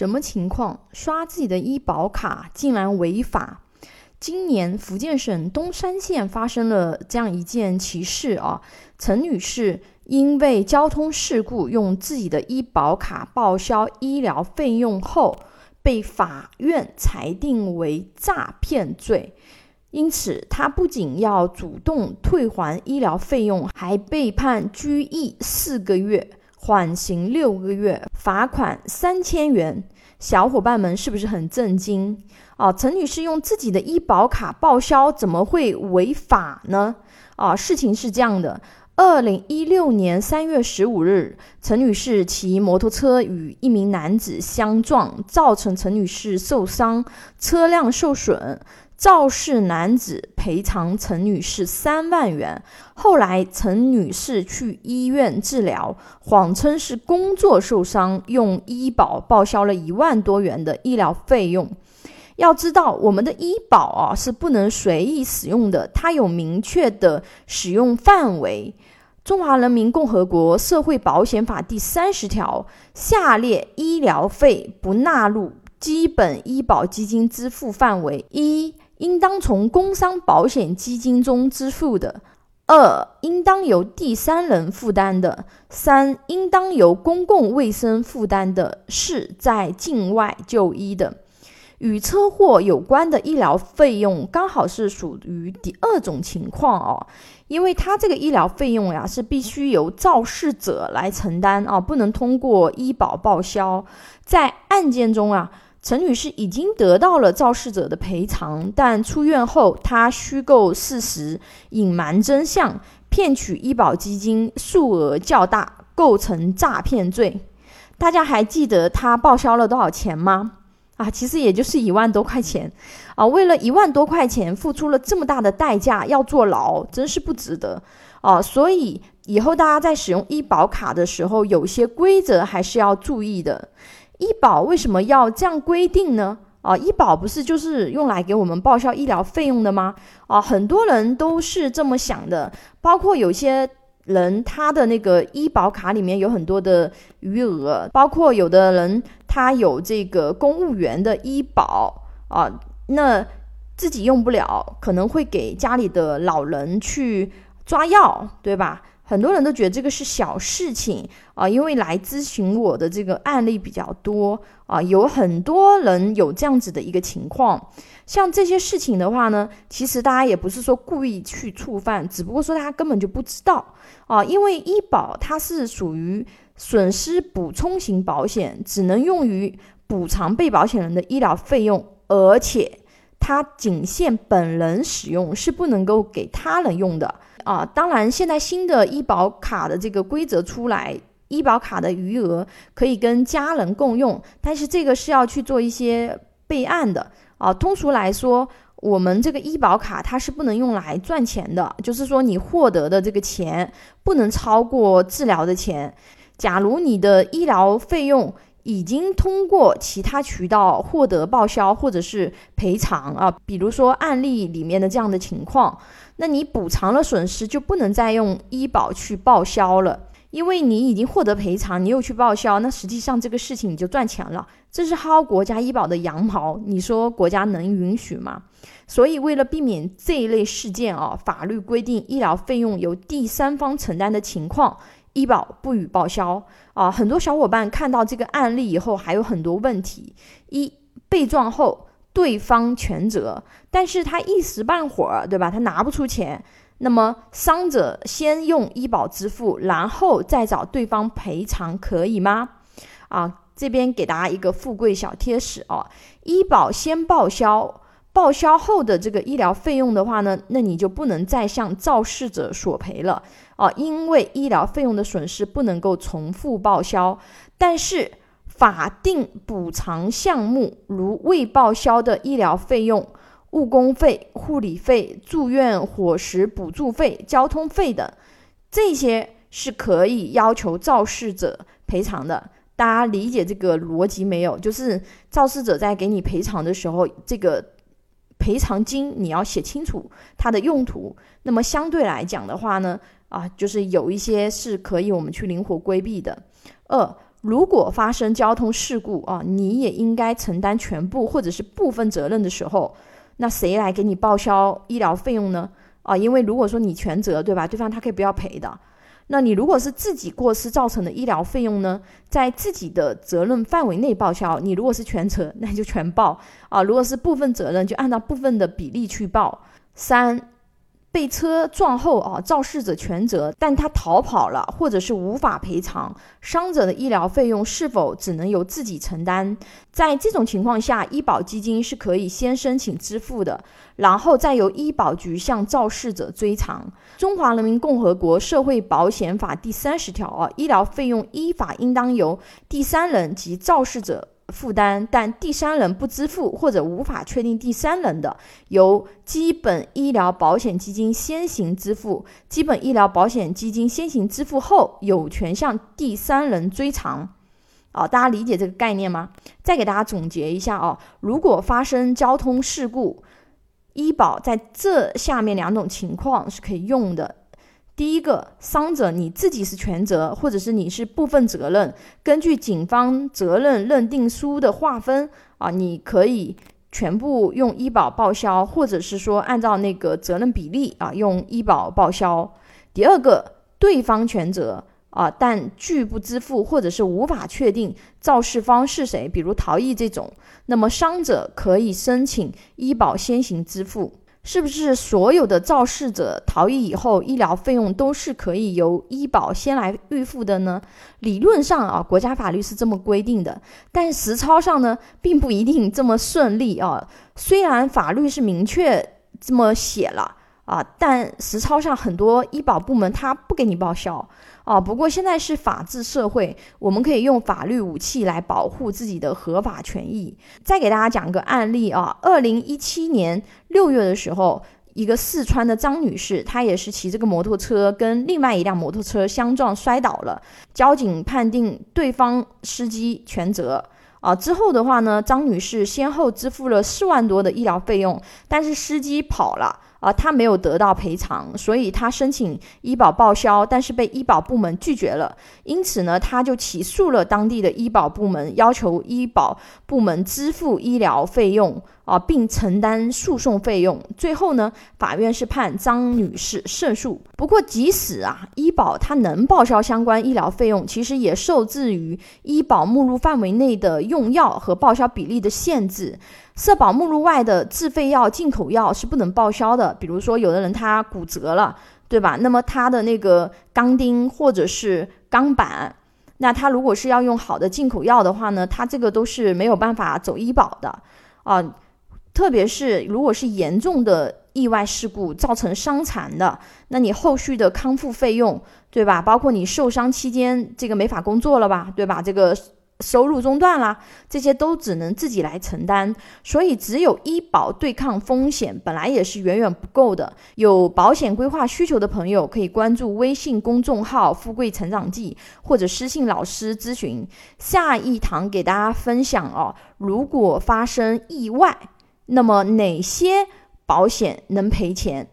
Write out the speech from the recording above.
什么情况？刷自己的医保卡竟然违法？今年福建省东山县发生了这样一件奇事啊，陈女士因为交通事故用自己的医保卡报销医疗费用后，被法院裁定为诈骗罪，因此她不仅要主动退还医疗费用，还被判拘役四个月，缓刑六个月，罚款三千元。小伙伴们是不是很震惊？啊，陈女士用自己的医保卡报销，怎么会违法呢？啊，事情是这样的：二零一六年三月十五日，陈女士骑摩托车与一名男子相撞，造成陈女士受伤，车辆受损。肇事男子赔偿陈女士三万元。后来，陈女士去医院治疗，谎称是工作受伤，用医保报销了一万多元的医疗费用。要知道，我们的医保啊是不能随意使用的，它有明确的使用范围。中华人民共和国社会保险法第三十条，下列医疗费不纳入基本医保基金支付范围：一、应当从工伤保险基金中支付的；二、应当由第三人负担的；三、应当由公共卫生负担的；四、在境外就医的。与车祸有关的医疗费用刚好是属于第二种情况哦，因为他这个医疗费用呀是必须由肇事者来承担啊，不能通过医保报销。在案件中啊，陈女士已经得到了肇事者的赔偿，但出院后她虚构事实、隐瞒真相、骗取医保基金数额较大，构成诈骗罪。大家还记得她报销了多少钱吗？啊，其实也就是一万多块钱，啊，为了一万多块钱付出了这么大的代价，要坐牢，真是不值得，啊，所以以后大家在使用医保卡的时候，有些规则还是要注意的。医保为什么要这样规定呢？啊，医保不是就是用来给我们报销医疗费用的吗？啊，很多人都是这么想的，包括有些。人他的那个医保卡里面有很多的余额，包括有的人他有这个公务员的医保啊，那自己用不了，可能会给家里的老人去抓药，对吧？很多人都觉得这个是小事情啊，因为来咨询我的这个案例比较多啊，有很多人有这样子的一个情况。像这些事情的话呢，其实大家也不是说故意去触犯，只不过说他根本就不知道啊，因为医保它是属于损失补充型保险，只能用于补偿被保险人的医疗费用，而且它仅限本人使用，是不能够给他人用的。啊，当然，现在新的医保卡的这个规则出来，医保卡的余额可以跟家人共用，但是这个是要去做一些备案的啊。通俗来说，我们这个医保卡它是不能用来赚钱的，就是说你获得的这个钱不能超过治疗的钱。假如你的医疗费用已经通过其他渠道获得报销或者是赔偿啊，比如说案例里面的这样的情况。那你补偿了损失，就不能再用医保去报销了，因为你已经获得赔偿，你又去报销，那实际上这个事情你就赚钱了，这是薅国家医保的羊毛，你说国家能允许吗？所以为了避免这一类事件啊，法律规定医疗费用由第三方承担的情况，医保不予报销啊。很多小伙伴看到这个案例以后，还有很多问题：一被撞后。对方全责，但是他一时半会儿，对吧？他拿不出钱，那么伤者先用医保支付，然后再找对方赔偿，可以吗？啊，这边给大家一个富贵小贴士啊，医保先报销，报销后的这个医疗费用的话呢，那你就不能再向肇事者索赔了啊，因为医疗费用的损失不能够重复报销，但是。法定补偿项目，如未报销的医疗费用、误工费、护理费、住院伙食补助费、交通费等，这些是可以要求肇事者赔偿的。大家理解这个逻辑没有？就是肇事者在给你赔偿的时候，这个赔偿金你要写清楚它的用途。那么相对来讲的话呢，啊，就是有一些是可以我们去灵活规避的。二如果发生交通事故啊，你也应该承担全部或者是部分责任的时候，那谁来给你报销医疗费用呢？啊，因为如果说你全责，对吧？对方他可以不要赔的。那你如果是自己过失造成的医疗费用呢，在自己的责任范围内报销。你如果是全责，那就全报啊；如果是部分责任，就按照部分的比例去报。三。被车撞后啊，肇事者全责，但他逃跑了，或者是无法赔偿，伤者的医疗费用是否只能由自己承担？在这种情况下，医保基金是可以先申请支付的，然后再由医保局向肇事者追偿。中华人民共和国社会保险法第三十条啊，医疗费用依法应当由第三人及肇事者。负担，但第三人不支付或者无法确定第三人的，由基本医疗保险基金先行支付。基本医疗保险基金先行支付后，有权向第三人追偿。啊，大家理解这个概念吗？再给大家总结一下啊，如果发生交通事故，医保在这下面两种情况是可以用的。第一个，伤者你自己是全责，或者是你是部分责任，根据警方责任认定书的划分啊，你可以全部用医保报销，或者是说按照那个责任比例啊用医保报销。第二个，对方全责啊，但拒不支付或者是无法确定肇事方是谁，比如逃逸这种，那么伤者可以申请医保先行支付。是不是所有的肇事者逃逸以后，医疗费用都是可以由医保先来预付的呢？理论上啊，国家法律是这么规定的，但实操上呢，并不一定这么顺利啊。虽然法律是明确这么写了啊，但实操上很多医保部门他不给你报销。啊，不过现在是法治社会，我们可以用法律武器来保护自己的合法权益。再给大家讲个案例啊，二零一七年六月的时候，一个四川的张女士，她也是骑这个摩托车跟另外一辆摩托车相撞摔倒了，交警判定对方司机全责。啊，之后的话呢，张女士先后支付了四万多的医疗费用，但是司机跑了。啊，他没有得到赔偿，所以他申请医保报销，但是被医保部门拒绝了。因此呢，他就起诉了当地的医保部门，要求医保部门支付医疗费用啊，并承担诉讼费用。最后呢，法院是判张女士胜诉。不过，即使啊，医保它能报销相关医疗费用，其实也受制于医保目录范围内的用药和报销比例的限制。社保目录外的自费药、进口药是不能报销的。比如说，有的人他骨折了，对吧？那么他的那个钢钉或者是钢板，那他如果是要用好的进口药的话呢，他这个都是没有办法走医保的啊。特别是如果是严重的意外事故造成伤残的，那你后续的康复费用，对吧？包括你受伤期间这个没法工作了吧，对吧？这个。收入中断啦，这些都只能自己来承担，所以只有医保对抗风险，本来也是远远不够的。有保险规划需求的朋友，可以关注微信公众号“富贵成长记”或者私信老师咨询。下一堂给大家分享哦，如果发生意外，那么哪些保险能赔钱？